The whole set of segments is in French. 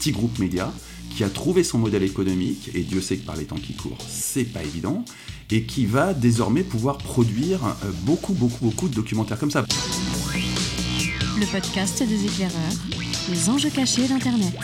Sti Group Media, qui a trouvé son modèle économique, et Dieu sait que par les temps qui courent, c'est pas évident, et qui va désormais pouvoir produire euh, beaucoup, beaucoup, beaucoup de documentaires comme ça. Le podcast des éclaireurs, les enjeux cachés d'Internet.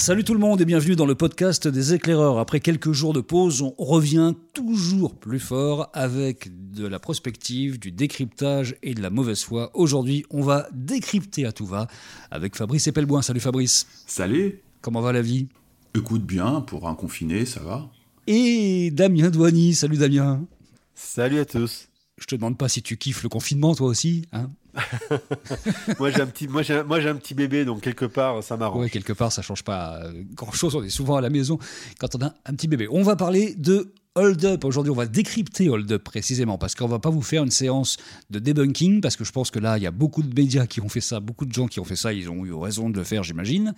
Salut tout le monde et bienvenue dans le podcast des éclaireurs. Après quelques jours de pause, on revient toujours plus fort avec de la prospective, du décryptage et de la mauvaise foi. Aujourd'hui, on va décrypter à tout va avec Fabrice Epelboin. Salut Fabrice. Salut. Comment va la vie? Écoute bien, pour un confiné, ça va. Et Damien Douani. Salut Damien. Salut à tous. Je te demande pas si tu kiffes le confinement toi aussi, hein moi j'ai un petit moi j'ai, moi j'ai un petit bébé donc quelque part ça m'arrange. Oui, quelque part ça change pas euh, grand chose, on est souvent à la maison quand on a un petit bébé. On va parler de Hold Up. Aujourd'hui, on va décrypter Hold Up précisément parce qu'on va pas vous faire une séance de debunking parce que je pense que là, il y a beaucoup de médias qui ont fait ça, beaucoup de gens qui ont fait ça, ils ont eu raison de le faire, j'imagine.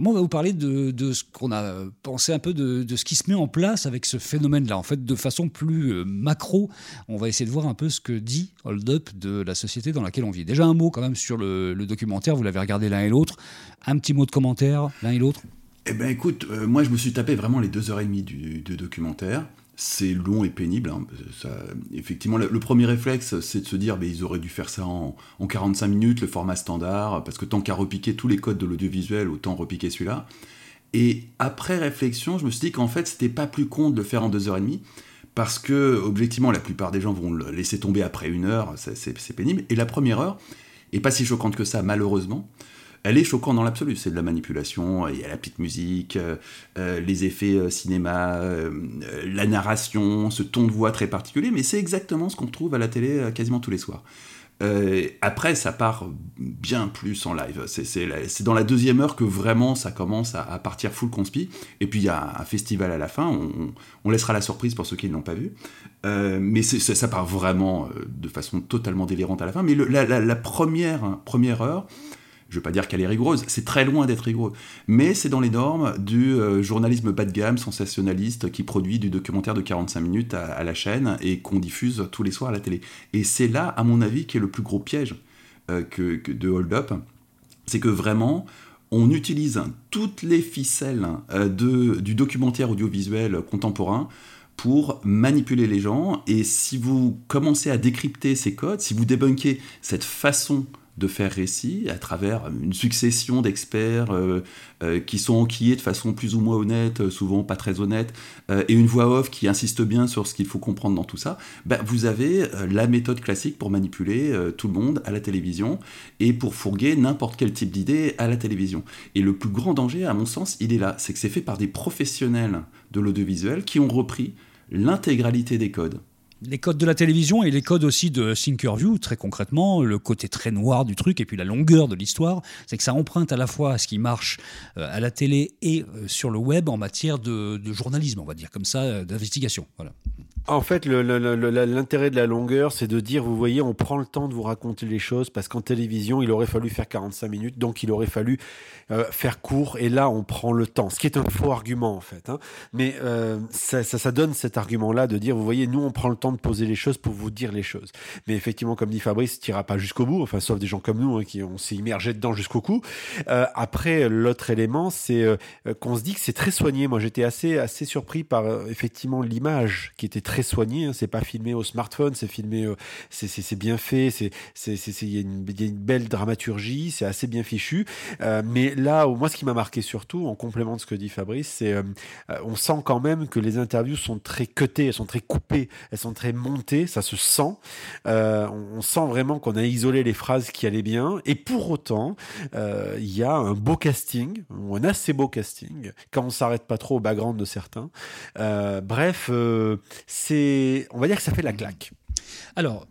Moi, on va vous parler de, ce qu'on a pensé un peu de, ce qui se met en place avec ce phénomène-là. En fait, de façon plus euh, macro, on va essayer de voir un peu ce que dit Hold Up de la société dans laquelle on vit. Déjà un mot quand même sur le, documentaire, vous l'avez regardé l'un et l'autre. Un petit mot de commentaire, l'un et l'autre Eh bien écoute, euh, moi je me suis tapé vraiment les deux heures et demie du documentaire c'est long et pénible. Hein. effectivement, le, premier réflexe, c'est de se dire, mais ils auraient dû faire ça en, 45 minutes, le format standard, parce que tant qu'à repiquer tous les codes de l'audiovisuel, autant repiquer celui-là. Et après réflexion, je me suis dit qu'en fait, c'était pas plus con de le faire en deux heures et parce que, objectivement, la plupart des gens vont le laisser tomber après une heure, c'est pénible. Et la première heure est pas si choquante que ça, malheureusement elle est choquante dans l'absolu. C'est de la manipulation, il y a la petite musique, euh, euh, les effets euh, cinéma, la narration, ce ton de voix très particulier, mais c'est exactement ce qu'on trouve à la télé quasiment tous les soirs. après, ça part bien plus en live. C'est dans la deuxième heure que vraiment ça commence à, partir full conspi. Et puis il y a un festival à la fin. On, laissera la surprise pour ceux qui ne l'ont pas vu. mais ça part vraiment de façon totalement délirante à la fin. Mais la, première, hein, première heure, je ne veux pas dire qu'elle est rigoureuse, c'est très loin d'être rigoureux, mais c'est dans les normes du euh, journalisme bas de gamme, sensationnaliste, qui produit du documentaire de 45 minutes à, la chaîne et qu'on diffuse tous les soirs à la télé. Et c'est là, à mon avis, qui est le plus gros piège euh, que, de Hold Up, c'est que vraiment, on utilise toutes les ficelles euh, de, du documentaire audiovisuel contemporain pour manipuler les gens, et si vous commencez à décrypter ces codes, si vous débunkez cette façon de faire récit à travers une succession d'experts euh, euh, qui sont enquillés de façon plus ou moins honnête, euh, souvent pas très honnête, et une voix off qui insiste bien sur ce qu'il faut comprendre dans tout ça, bah, vous avez la méthode classique pour manipuler tout le monde à la télévision et pour fourguer n'importe quel type d'idée à la télévision. Et le plus grand danger, à mon sens, il est là, c'est que c'est fait par des professionnels de l'audiovisuel qui ont repris l'intégralité des codes les codes de la télévision et les codes aussi de Thinkerview, très concrètement, le côté très noir du truc et puis la longueur de l'histoire, c'est que ça emprunte à la fois ce qui marche euh, à la télé et euh, sur le web en matière de, journalisme, on va dire comme ça, euh, d'investigation. Voilà. En fait, l'intérêt de la longueur, c'est de dire, vous voyez, on prend le temps de vous raconter les choses parce qu'en télévision, il aurait fallu faire 45 minutes, donc il aurait fallu faire court, et là, on prend le temps, ce qui est un faux argument en fait. Hein. Mais ça, ça, ça donne cet argument-là de dire, vous voyez, nous, on prend le temps de poser les choses pour vous dire les choses. Mais effectivement, comme dit Fabrice, tu pas jusqu'au bout, enfin, sauf des gens comme nous hein, qui on s'est immergé dedans jusqu'au cou. Euh, après, l'autre élément, c'est euh, qu'on se dit que c'est très soigné. Moi, j'étais assez, assez surpris par euh, effectivement l'image qui était très soignée. Hein. C'est pas filmé au smartphone, c'est filmé, c'est bien fait, c'est il y, a une belle dramaturgie, c'est assez bien fichu. mais là, moi, ce qui m'a marqué surtout, en complément de ce que dit Fabrice, c'est on sent quand même que les interviews sont très cutées, elles sont très coupées, elles sont très monté, ça se sent. Euh, on sent vraiment qu'on a isolé les phrases qui allaient bien. Et pour autant, euh, il y a un beau casting, ou un assez beau casting, quand on s'arrête pas trop au background de certains. Euh, bref, c'est, on va dire que ça fait la claque. Alors,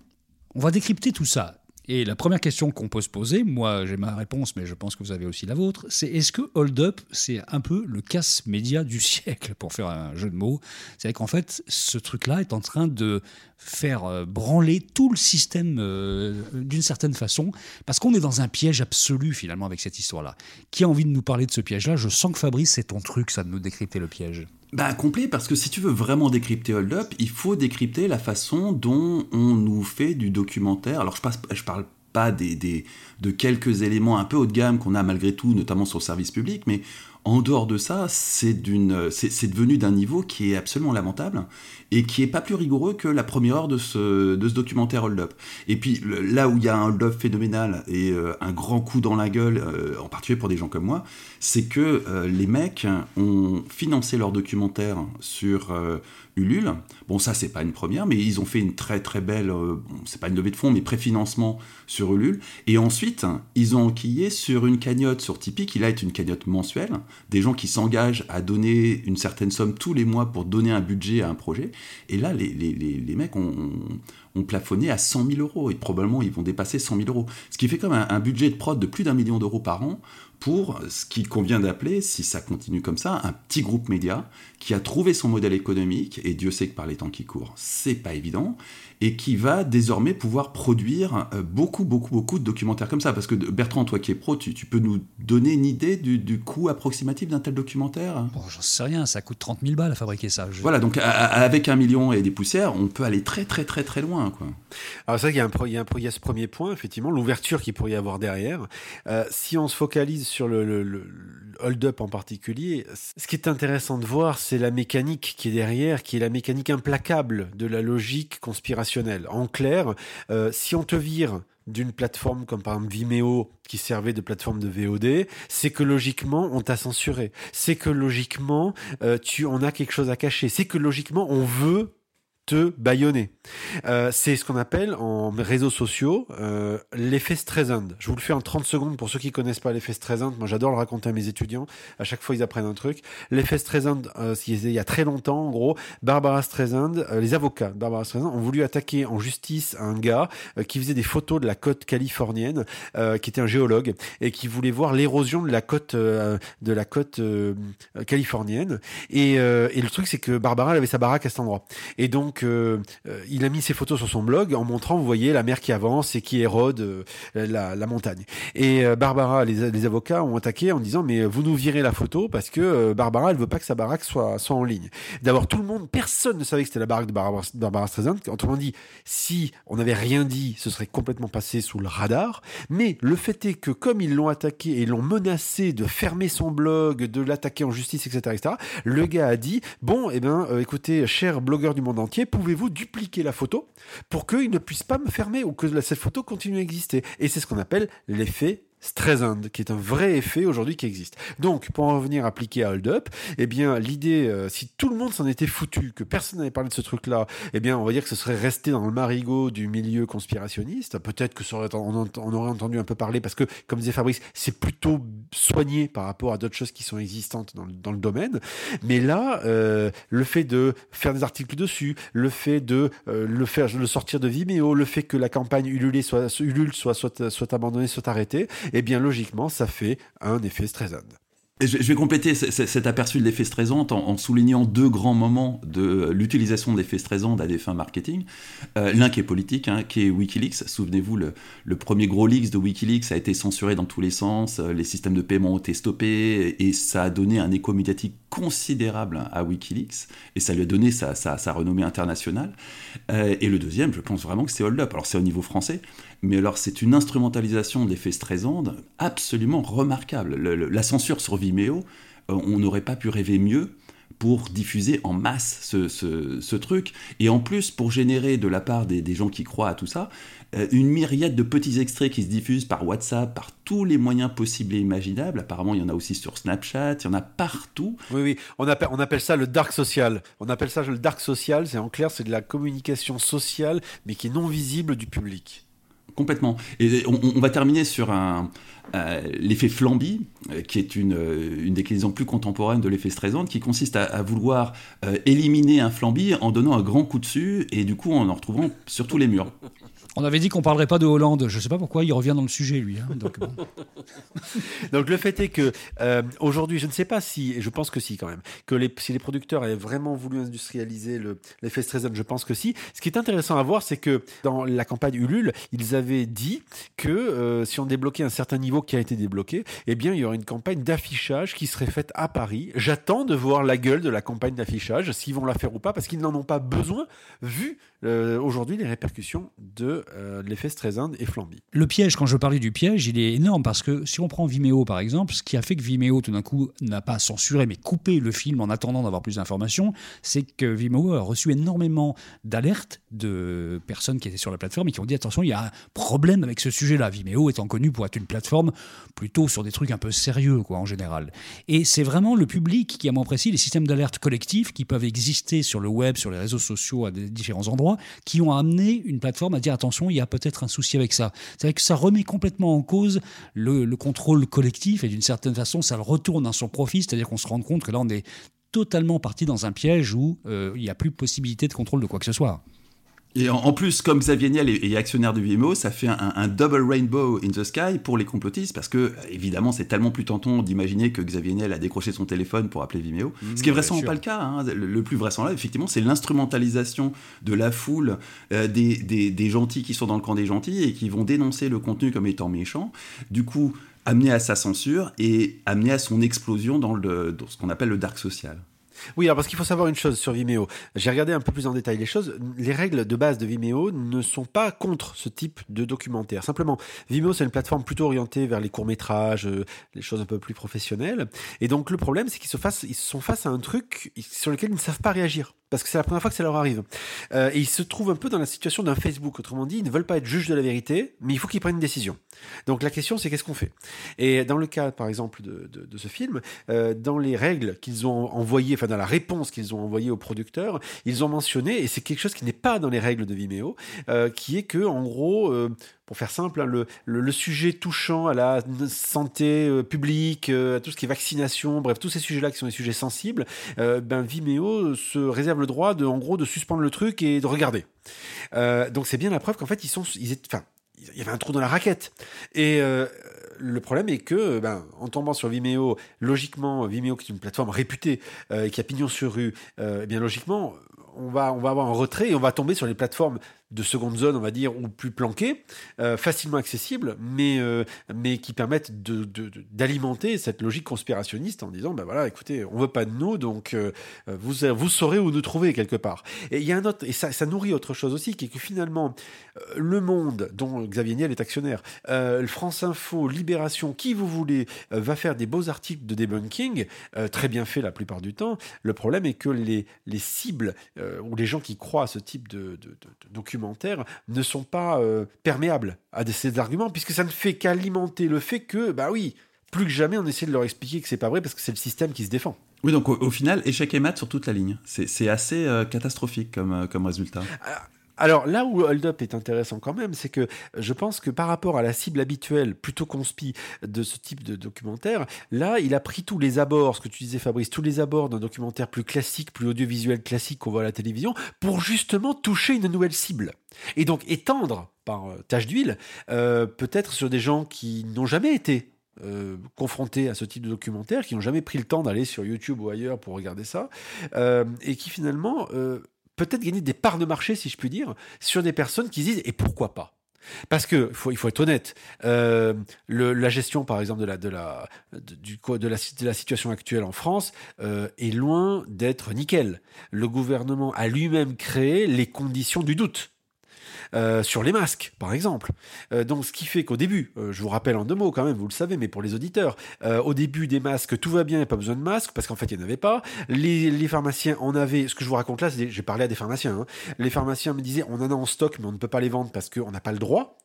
on va décrypter tout ça. Et la première question qu'on peut se poser, moi j'ai ma réponse, mais je pense que vous avez aussi la vôtre, c'est est-ce que Hold Up, c'est un peu le casse-média du siècle, pour faire un jeu de mots? C'est qu'en fait, ce truc-là est en train de faire euh, branler tout le système euh, d'une certaine façon, parce qu'on est dans un piège absolu finalement avec cette histoire-là. Qui a envie de nous parler de ce piège-là? Je sens que Fabrice, c'est ton truc, ça, de nous décrypter le piège. Bah complet, parce que si tu veux vraiment décrypter Hold Up, il faut décrypter la façon dont on nous fait du documentaire. Alors je, passe, je parle pas des, des, de quelques éléments un peu haut de gamme qu'on a malgré tout, notamment sur le service public, mais en dehors de ça, c'est devenu d'un niveau qui est absolument lamentable et qui est pas plus rigoureux que la première heure de ce, documentaire Hold Up. Et puis là où il y a un hold up phénoménal et euh, un grand coup dans la gueule, euh, en particulier pour des gens comme moi, c'est que euh, les mecs ont financé leur documentaire sur Ulule. Bon, ça, c'est pas une première, mais ils ont fait une très très belle, euh, c'est pas une levée de fonds, mais préfinancement sur Ulule. Et ensuite, ils ont enquillé sur une cagnotte sur Tipeee, qui là est une cagnotte mensuelle, des gens qui s'engagent à donner une certaine somme tous les mois pour donner un budget à un projet. Et là, les, les, mecs ont, ont, plafonné à 100 000 euros, et probablement ils vont dépasser 100 000 euros. Ce qui fait comme un, un budget de prod de plus d'un million d'euros par an pour ce qu'il convient d'appeler, si ça continue comme ça, un petit groupe média qui a trouvé son modèle économique, et Dieu sait que par les temps qui courent, c'est pas évident, et qui va désormais pouvoir produire euh, beaucoup, beaucoup, beaucoup de documentaires comme ça. Parce que Bertrand, toi qui es pro, tu, peux nous donner une idée du, coût approximatif d'un tel documentaire? Bon, J'en sais rien, ça coûte 30 000 balles à fabriquer ça. Voilà, donc avec un million et des poussières, on peut aller très, très, très, très loin. Quoi. Alors c'est vrai qu'il y a ce premier point, effectivement, l'ouverture qu'il pourrait y avoir derrière. Euh, si on se focalise sur le, hold-up en particulier, ce qui est intéressant de voir, c'est la mécanique qui est derrière, qui est la mécanique implacable de la logique conspirationnelle. En clair, euh, si on te vire d'une plateforme comme par exemple Vimeo qui servait de plateforme de VOD, c'est que logiquement on t'a censuré, c'est que logiquement euh, tu on a quelque chose à cacher, c'est que logiquement on veut te baïonner. Euh, c'est ce qu'on appelle en réseaux sociaux euh, l'effet Streisand. Je vous le fais en 30 secondes pour ceux qui connaissent pas l'effet Streisand. Moi, j'adore le raconter à mes étudiants. À chaque fois, ils apprennent un truc. L'effet Streisand, euh, il y a très longtemps, en gros, Barbara Streisand, les avocats de Barbara Streisand ont voulu attaquer en justice un gars qui faisait des photos de la côte californienne, qui était un géologue et qui voulait voir l'érosion de la côte de la côte californienne. Et, et le truc, c'est que Barbara elle avait sa baraque à cet endroit. Et donc, il a mis ses photos sur son blog en montrant, vous voyez, la mer qui avance et qui érode euh, la, montagne. Et euh, Barbara, les, avocats ont attaqué en disant mais vous nous virez la photo parce que euh, Barbara, elle veut pas que sa baraque soit, soit en ligne. D'abord, tout le monde, personne ne savait que c'était la baraque de Barbara, Barbara Streisand. Autrement dit, si on n'avait rien dit, ce serait complètement passé sous le radar. Mais le fait est que comme ils l'ont attaqué et l'ont menacé de fermer son blog, de l'attaquer en justice, etc., etc., le gars a dit bon, eh ben, écoutez, chers blogueurs du monde entier, pouvez-vous dupliquer la photo pour qu'il ne puisse pas me fermer ou que cette photo continue à exister? Et c'est ce qu'on appelle l'effet Streisand, qui est un vrai effet aujourd'hui qui existe. Donc, pour en revenir appliqué à Hold Up, eh bien, l'idée, euh, si tout le monde s'en était foutu, que personne n'avait parlé de ce truc-là, eh bien, on va dire que ce serait resté dans le marigot du milieu conspirationniste. Peut-être que ça aurait, on, aurait entendu un peu parler parce que, comme disait Fabrice, c'est plutôt soigné par rapport à d'autres choses qui sont existantes dans le, domaine. Mais là, euh, le fait de faire des articles dessus, le fait de euh, le faire, le sortir de Vimeo, le fait que la campagne Ulule soit, Ulule soit, soit abandonnée, soit arrêtée, eh bien logiquement, ça fait un effet Streisand. Je vais compléter cet aperçu de l'effet Streisand en, soulignant deux grands moments de l'utilisation de l'effet à des fins marketing. Euh, l'un qui est politique, hein, qui est Wikileaks. Souvenez-vous, le, premier gros leaks de Wikileaks a été censuré dans tous les sens, euh, les systèmes de paiement ont été stoppés, et ça a donné un écho médiatique considérable à Wikileaks, et ça lui a donné sa, renommée internationale. Euh, et le deuxième, je pense vraiment que c'est Hold Up. Alors c'est au niveau français, mais alors c'est une instrumentalisation de l'effet Streisand absolument remarquable. la censure sur Vimeo, euh, on n'aurait pas pu rêver mieux pour diffuser en masse ce, truc, et en plus pour générer de la part des, gens qui croient à tout ça, euh, une myriade de petits extraits qui se diffusent par WhatsApp, par tous les moyens possibles et imaginables. Apparemment, il y en a aussi sur Snapchat, il y en a partout. Oui, oui, on appelle, on appelle ça le dark social. On appelle ça le dark social, c'est en clair, c'est de la communication sociale, mais qui est non visible du public. Complètement. Et on, va terminer sur un, euh, l'effet Flamby, euh, qui est une, euh, une, déclinaison plus contemporaine de l'effet Streisand, qui consiste à, vouloir éliminer un Flamby en donnant un grand coup dessus et du coup en en retrouvant sur tous les murs. On avait dit qu'on parlerait pas de Hollande. Je ne sais pas pourquoi il revient dans le sujet, lui. Hein. Donc, le fait est que aujourd'hui, je ne sais pas si, et je pense que si quand même, que les, si les producteurs avaient vraiment voulu industrialiser l'effet Streisand, je pense que si. Ce qui est intéressant à voir, c'est que dans la campagne Ulule, ils avaient avez dit que euh, si on débloquait un certain niveau qui a été débloqué, eh bien, il y aurait une campagne d'affichage qui serait faite à Paris. J'attends de voir la gueule de la campagne d'affichage, s'ils vont la faire ou pas, parce qu'ils n'en ont pas besoin, vu euh, aujourd'hui les répercussions de euh, l'effet Streisand et Flamby. Le piège, quand je parlais du piège, il est énorme parce que si on prend Vimeo par exemple, ce qui a fait que Vimeo tout d'un coup n'a pas censuré mais coupé le film en attendant d'avoir plus d'informations, c'est que Vimeo a reçu énormément d'alertes de personnes qui étaient sur la plateforme et qui ont dit attention, il y a problème avec ce sujet-là. Vimeo étant connu pour être une plateforme plutôt sur des trucs un peu sérieux quoi en général. Et c'est vraiment le public qui a moins précis les systèmes d'alerte collectifs qui peuvent exister sur le web, sur les réseaux sociaux à des différents endroits, qui ont amené une plateforme à dire attention, il y a peut-être un souci avec ça. C'est-à-dire que ça remet complètement en cause le, le contrôle collectif et d'une certaine façon, ça le retourne à son profit, c'est-à-dire qu'on se rend compte que là, on est totalement parti dans un piège où euh, il n'y a plus possibilité de contrôle de quoi que ce soit. Et en, plus, comme Xavier Niel est, actionnaire de Vimeo, ça fait un, un double rainbow in the sky pour les complotistes, parce que évidemment, c'est tellement plus tentant d'imaginer que Xavier Niel a décroché son téléphone pour appeler Vimeo. Mmh, ce qui est vraisemblablement pas le cas. hein. Le, le plus vraisemblable, effectivement, c'est l'instrumentalisation de la foule euh, des, des- des gentils qui sont dans le camp des gentils et qui vont dénoncer le contenu comme étant méchant. Du coup, amener à sa censure et amener à son explosion dans, le, dans ce qu'on appelle le dark social. Oui, alors parce qu'il faut savoir une chose sur Vimeo. J'ai regardé un peu plus en détail les choses. Les règles de base de Vimeo ne sont pas contre ce type de documentaire. Simplement, Vimeo, c'est une plateforme plutôt orientée vers les courts-métrages, euh, les choses un peu plus professionnelles. Et donc, le problème, c'est qu'ils se, fassent- sont face à un truc sur lequel ils ne savent pas réagir. Parce que c'est la première fois que ça leur arrive. Euh, et ils se trouvent un peu dans la situation d'un Facebook. Autrement dit, ils ne veulent pas être juges de la vérité, mais il faut qu'ils prennent une décision. Donc la question, c'est qu'est-ce qu'on fait? Et dans le cas, par exemple, de, ce film, euh, dans les règles qu'ils ont envoyées, enfin dans la réponse qu'ils ont envoyée aux producteurs, ils ont mentionné, et c'est quelque chose qui n'est pas dans les règles de Vimeo, euh, qui est que, en gros, pour faire simple, hein, le, sujet touchant à la santé publique, à tout ce qui est vaccination, bref, tous ces sujets-là qui sont des sujets sensibles, ben Vimeo se réserve le droit de, en gros, de suspendre le truc et de regarder. Euh, donc c'est bien la preuve qu'en fait ils sont, ils étaient, enfin, il y avait un trou dans la raquette. Et euh, le problème est que, ben, en tombant sur Vimeo, logiquement, Vimeo qui est une plateforme réputée euh, qui a pignon sur rue, euh, eh bien logiquement, on va, on va avoir un retrait et on va tomber sur les plateformes de seconde zone, on va dire, ou plus planquées, euh, facilement accessibles, mais, euh, mais qui permettent d'alimenter cette logique conspirationniste en disant, ben voilà, écoutez, on veut pas de nous, donc euh, vous, vous saurez où nous trouver quelque part. Et y a un autre, et ça, nourrit autre chose aussi, qui est que finalement, Le Monde, dont Xavier Niel est actionnaire, France Info, Libération, qui vous voulez, va faire des beaux articles de debunking, très bien fait la plupart du temps. Le problème est que les, les cibles ou les gens qui croient à ce type de, de- de- de ne sont pas euh, perméables à des- ces arguments, puisque ça ne fait qu'alimenter le fait que, bah oui, plus que jamais, on essaie de leur expliquer que c'est pas vrai parce que c'est le système qui se défend. Oui, donc au, au final, échec et mat sur toute la ligne. C'est assez euh, catastrophique comme, euh, comme résultat. Alors là où Hold Up est intéressant quand même, c'est que je pense que par rapport à la cible habituelle, plutôt conspi de ce type de documentaire, là il a pris tous les abords, ce que tu disais Fabrice, tous les abords d'un documentaire plus classique, plus audiovisuel classique qu'on voit à la télévision, pour justement toucher une nouvelle cible. Et donc étendre par euh, tâche d'huile, euh, peut-être sur des gens qui n'ont jamais été euh, confrontés à ce type de documentaire, qui n'ont jamais pris le temps d'aller sur YouTube ou ailleurs pour regarder ça, euh, et qui finalement euh, peut-être gagner des parts de marché, si je puis dire, sur des personnes qui se disent et pourquoi pas? Parce que faut, il faut être honnête, euh, la gestion, par exemple, de la situation actuelle en France euh, est loin d'être nickel. Le gouvernement a lui-même créé les conditions du doute. Euh, sur les masques, par exemple. Euh, donc, ce qui fait qu'au début, euh, je vous rappelle en deux mots quand même, vous le savez, mais pour les auditeurs, au début des masques, tout va bien, pas besoin de masques, parce qu'en fait, il n'y en avait pas. Les, pharmaciens en avaient, ce que je vous raconte là, c'est j'ai parlé à des pharmaciens, hein. les pharmaciens me disaient, on en a en stock, mais on ne peut pas les vendre parce qu'on n'a pas le droit,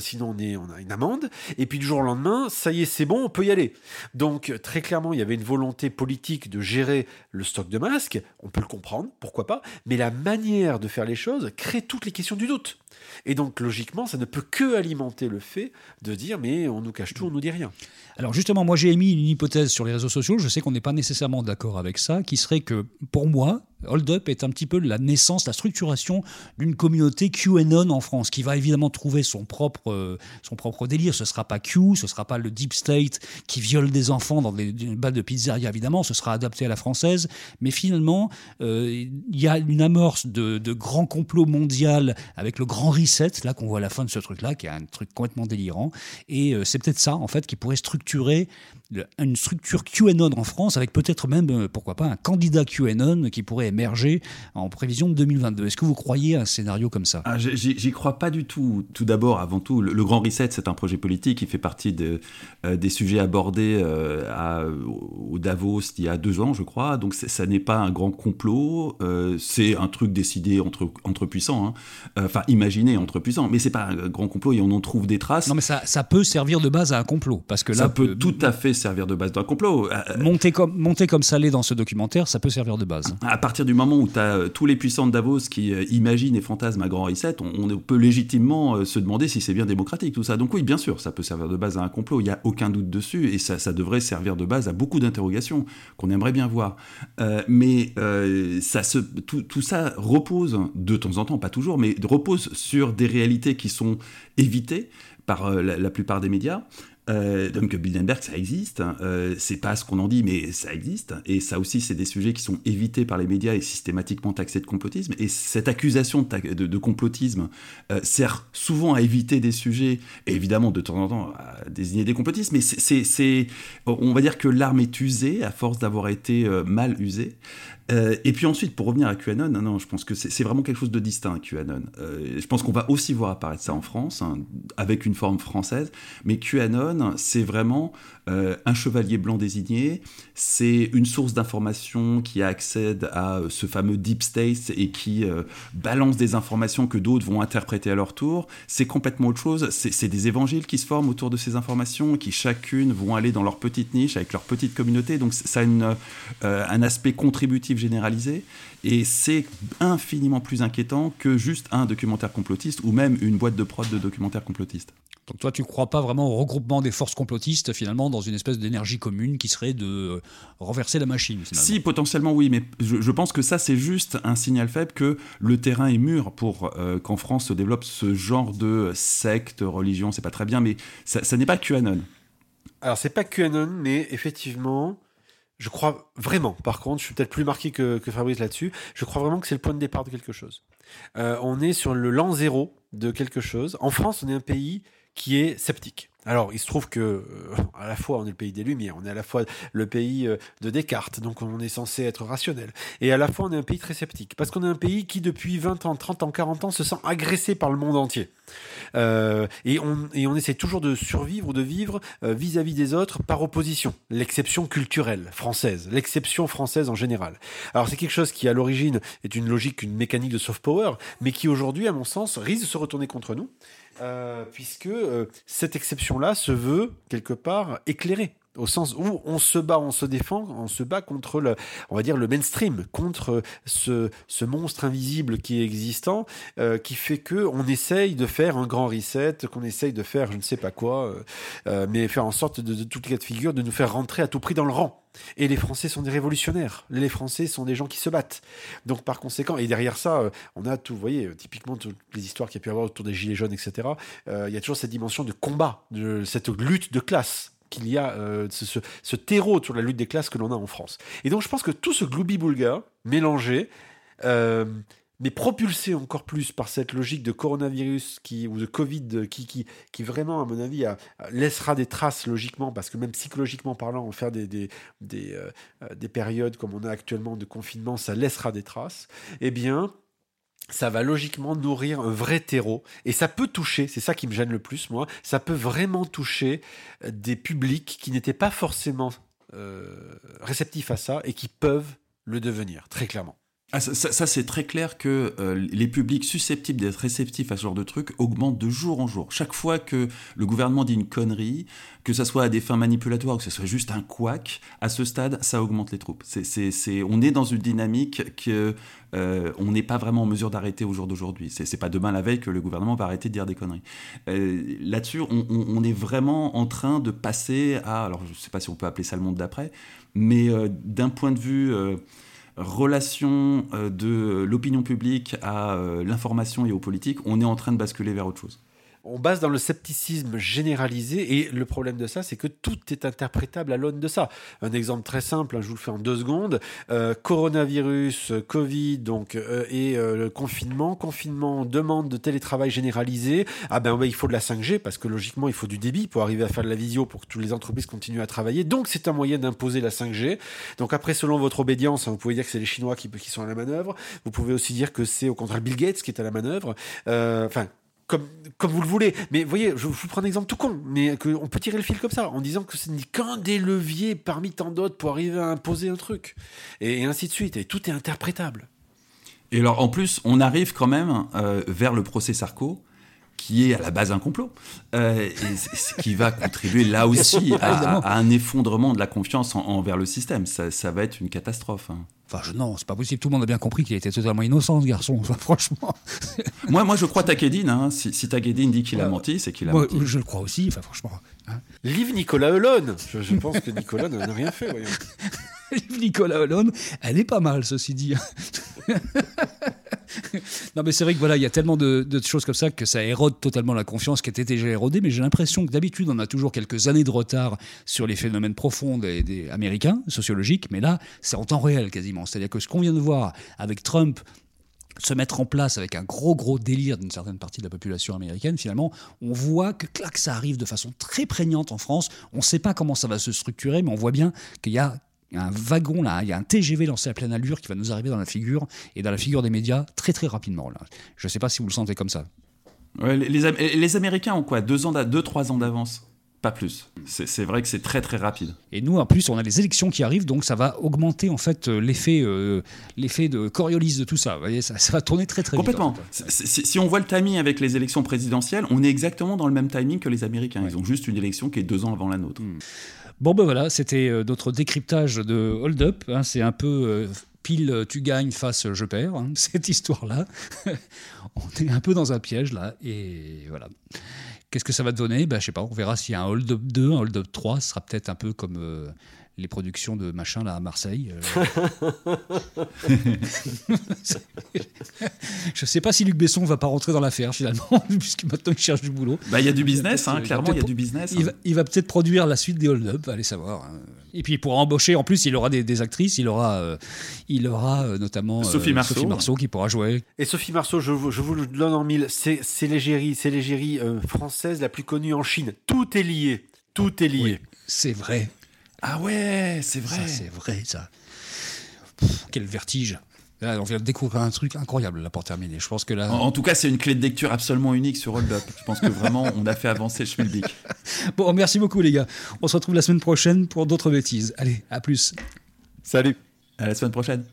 sinon on, est, on a une amende. Et puis du jour au lendemain, ça y est, c'est bon, on peut y aller. Donc, très clairement, il y avait une volonté politique de gérer le stock de masques, on peut le comprendre, pourquoi pas, mais la manière de faire les choses crée toutes les questions du doute. Et donc, logiquement, ça ne peut que alimenter le fait de dire, mais on nous cache tout, on nous dit rien. Alors justement, moi j'ai émis une hypothèse sur les réseaux sociaux, je sais qu'on n'est pas nécessairement d'accord avec ça, qui serait que pour moi, Hold Up est un petit peu la naissance, la structuration d'une communauté QAnon en France, qui va évidemment trouver son propre, euh, son propre délire. Ce sera pas Q, ce sera pas le Deep State qui viole des enfants dans des, des balles de pizzeria, évidemment, ce sera adapté à la française. Mais finalement, euh, il y a une amorce de, de grand complot mondial avec le grand reset, là qu'on voit à la fin de ce truc-là, qui est un truc complètement délirant. Et euh, c'est peut-être ça, en fait, qui pourrait structurer une structure QAnon en France, avec peut-être même, euh, pourquoi pas, un candidat QAnon qui pourrait émerger en prévision de 2022. Est-ce que vous croyez à un scénario comme ça? Ah, j'y- crois pas du tout. Tout d'abord, avant tout, le, le Grand Reset, c'est un projet politique qui fait partie de, euh, des sujets abordés euh, à- au Davos il y a deux ans, je crois. Donc ça n'est pas un grand complot, euh, c'est un truc décidé entre, entre puissants, hein. Enfin imaginé entre puissants, mais c'est pas un grand complot et on en trouve des traces. Non, mais ça, ça peut servir de base à un complot. Parce que ça là, peut euh, tout à fait servir de base d'un complot. Euh, monter, comme, monter comme ça l'est dans ce documentaire, ça peut servir de base. À partir du moment où tu as tous les puissants de Davos qui euh, imaginent et fantasment un grand reset, on, on peut légitimement euh, se demander si c'est bien démocratique tout ça. Donc oui, bien sûr, ça peut servir de base à un complot, il n'y a aucun doute dessus, et ça, ça devrait servir de base à beaucoup d'interrogations qu'on aimerait bien voir. Euh, mais euh, ça se, tout, tout ça repose, de temps en temps, pas toujours, mais repose sur des réalités qui sont évitées par euh, la, la plupart des médias. Euh, donc Bilderberg, ça existe. hein. Euh, c'est pas ce qu'on en dit, mais ça existe. Et ça aussi, c'est des sujets qui sont évités par les médias et systématiquement taxés de complotisme. Et cette accusation de, complotisme euh, sert souvent à éviter des sujets, et évidemment de temps en temps à désigner des complotistes. Mais on va dire que l'arme est usée à force d'avoir été mal usée. Euh, et puis ensuite, pour revenir à QAnon, non, je pense que c'est vraiment quelque chose de distinct, QAnon. Euh, je pense qu'on va aussi voir apparaître ça en France, hein, avec une forme française. Mais QAnon, c'est vraiment euh, un chevalier blanc désigné, c'est une source d'information qui accède à ce fameux deep state et qui balance des informations que d'autres vont interpréter à leur tour. C'est complètement autre chose. C'est des évangiles qui se forment autour de ces informations, qui chacune vont aller dans leur petite niche avec leur petite communauté. Donc ça a un aspect contributif généralisé. Et c'est infiniment plus inquiétant que juste un documentaire complotiste ou même une boîte de prod de documentaires complotistes. Donc toi, tu crois pas vraiment au regroupement des forces complotistes, finalement, dans une espèce d'énergie commune qui serait de renverser la machine, finalement? Si, potentiellement oui, mais je, je pense que ça, c'est juste un signal faible que le terrain est mûr pour euh, qu'en France se développe ce genre de secte, religion, c'est pas très bien, mais ça, ça n'est pas QAnon. Alors, c'est pas QAnon, mais effectivement, je crois vraiment, par contre, je suis peut-être plus marqué que, Fabrice là-dessus, je crois vraiment que c'est le point de départ de quelque chose. Euh, on est sur le l'an zéro de quelque chose. En France, on est un pays qui est sceptique. Alors, il se trouve que, euh, à la fois, on est le pays des Lumières, on est à la fois le pays euh, de Descartes, donc on est censé être rationnel. Et à la fois, on est un pays très sceptique. Parce qu'on est un pays qui, depuis 20 ans, 30 ans, 40 ans, se sent agressé par le monde entier. Euh, et, on, et on essaie toujours de survivre ou de vivre vis-à-vis des autres par opposition. L'exception culturelle française, l'exception française en général. Alors c'est quelque chose qui à l'origine est une logique, une mécanique de soft power, mais qui aujourd'hui, à mon sens, risque de se retourner contre nous, puisque cette exception-là se veut quelque part éclairée au sens où on se bat, on se défend, on se bat contre le, on va dire le mainstream, contre ce, ce monstre invisible qui est existant, euh, qui fait que on essaye de faire un grand reset, qu'on essaye de faire je ne sais pas quoi, euh, euh, mais faire en sorte de, toutes les cas de figure de nous faire rentrer à tout prix dans le rang. Et les Français sont des révolutionnaires. Les Français sont des gens qui se battent. Donc par conséquent, et derrière ça, on a tout, vous voyez, typiquement toutes les histoires qu'il y a pu avoir autour des gilets jaunes, etc. il y a toujours cette dimension de combat, de cette lutte de classe qu'il y a euh, ce, ce, terreau sur la lutte des classes que l'on a en France. Et donc je pense que tout ce gloubi-boulga mélangé, euh, mais propulsé encore plus par cette logique de coronavirus qui, ou de Covid qui, qui, qui vraiment, à mon avis, laissera des traces logiquement, parce que même psychologiquement parlant, en faire des, des, euh, euh, des périodes comme on a actuellement de confinement, ça laissera des traces, eh bien, ça va logiquement nourrir un vrai terreau. Et ça peut toucher, c'est ça qui me gêne le plus, moi, ça peut vraiment toucher euh, des publics qui n'étaient pas forcément euh, réceptifs à ça et qui peuvent le devenir, très clairement. Ah, ça, c'est très clair que euh, les publics susceptibles d'être réceptifs à ce genre de truc augmentent de jour en jour. Chaque fois que le gouvernement dit une connerie, que ça soit à des fins manipulatoires ou que ce soit juste un couac, à ce stade, ça augmente les troupes. C'est, c'est, c'est- on est dans une dynamique que euh, on n'est pas vraiment en mesure d'arrêter au jour d'aujourd'hui. C'est, pas demain la veille que le gouvernement va arrêter de dire des conneries. Euh, là-dessus, on, on- on est vraiment en train de passer à, alors je sais pas si on peut appeler ça le monde d'après, mais euh, d'un point de vue euh, relation euh, de l'opinion publique à euh, l'information et aux politiques, on est en train de basculer vers autre chose on base dans le scepticisme généralisé et le problème de ça, c'est que tout est interprétable à l'aune de ça. Un exemple très simple, hein, je vous le fais en deux secondes. Euh, coronavirus, Covid, donc euh, et euh, le confinement. Confinement demande de télétravail généralisé. Ah ben il faut de la 5G parce que logiquement il faut du débit pour arriver à faire de la visio pour que toutes les entreprises continuent à travailler. Donc c'est un moyen d'imposer la 5G. Donc après selon votre obédience, hein, vous pouvez dire que c'est les Chinois qui, qui sont à la manœuvre. Vous pouvez aussi dire que c'est au contraire Bill Gates qui est à la manœuvre. Enfin comme, vous le voulez. Mais vous voyez, je vous prends un exemple tout con, mais on peut tirer le fil comme ça, en disant que ce n'est qu'un des leviers parmi tant d'autres pour arriver à imposer un truc. Et, ainsi de suite. Et tout est interprétable. Et alors, en plus, on arrive quand même euh, vers le procès Sarko, qui est à la base un complot, euh, et ce qui va contribuer là aussi à, un effondrement de la confiance envers le système. Ça, ça, va être une catastrophe. Hein. Enfin, je, non, c'est pas possible. Tout le monde a bien compris qu'il était totalement innocent, ce garçon. franchement. moi, moi, je crois Takedine. Hein. Si, si dit qu'il a menti, c'est qu'il a menti. Je le crois aussi. Enfin, franchement. Hein. Livre Nicolas Holon. Je, pense que Nicolas n'a rien fait. Livre Nicolas Holon, elle est pas mal, ceci dit. non, mais c'est vrai que voilà, il y a tellement de, choses comme ça que ça érode totalement la confiance qui était déjà érodée. Mais j'ai l'impression que d'habitude, on a toujours quelques années de retard sur les phénomènes profonds des, américains, sociologiques. Mais là, c'est en temps réel quasiment. C'est-à-dire que ce qu'on vient de voir avec Trump se mettre en place avec un gros gros délire d'une certaine partie de la population américaine, finalement, on voit que clac, ça arrive de façon très prégnante en France. On ne sait pas comment ça va se structurer, mais on voit bien qu'il y a il y a un wagon là, il y a un TGV lancé à pleine allure qui va nous arriver dans la figure et dans la figure des médias très très rapidement. Là. Je ne sais pas si vous le sentez comme ça. les, Américains ont quoi? Deux ans, deux trois ans d'avance? Pas plus. C'est vrai que c'est très très rapide. Et nous, en plus, on a les élections qui arrivent, donc ça va augmenter en fait euh, l'effet euh, l'effet de Coriolis de tout ça. Vous voyez, ça, va tourner très très vite. Complètement. Si on voit le timing avec les élections présidentielles, on est exactement dans le même timing que les Américains. Ils ont juste une élection qui est deux ans avant la nôtre. Hmm. Bon ben voilà, c'était euh, notre décryptage de Hold Up. Hein. c'est un peu euh, pile tu gagnes face je perds, hein, cette histoire-là. on est un peu dans un piège là, et voilà. Qu'est-ce que ça va donner? Ben, Je sais pas, on verra s'il y a un Hold Up 2, un Hold Up 3, ce sera peut-être un peu comme... Euh, les productions de machin là à Marseille. Euh. je sais pas si Luc Besson va pas rentrer dans l'affaire finalement, puisque maintenant il cherche du boulot. Bah il y a du business, hein, clairement il y a du business. Il, hein. va, peut-être produire la suite des Hold Up, allez savoir. Hein. Et puis pour embaucher, en plus il aura des, actrices, il aura, euh, il aura euh, notamment Sophie, Marceau. Sophie Marceau qui pourra jouer. Et Sophie Marceau, je, je vous le donne en mille, c'est l'égérie, c'est l'égérie française la plus connue en Chine. Tout est lié, tout est lié. c'est vrai. Ah ouais, c'est vrai. c'est vrai, ça. quel vertige. Là, on vient de découvrir un truc incroyable là pour terminer. Je pense que là. En, tout cas, c'est une clé de lecture absolument unique sur Hold Up. Je pense que vraiment, on a fait avancer Schmilblick. bon, merci beaucoup les gars. On se retrouve la semaine prochaine pour d'autres bêtises. Allez, à plus. Salut. À la semaine prochaine.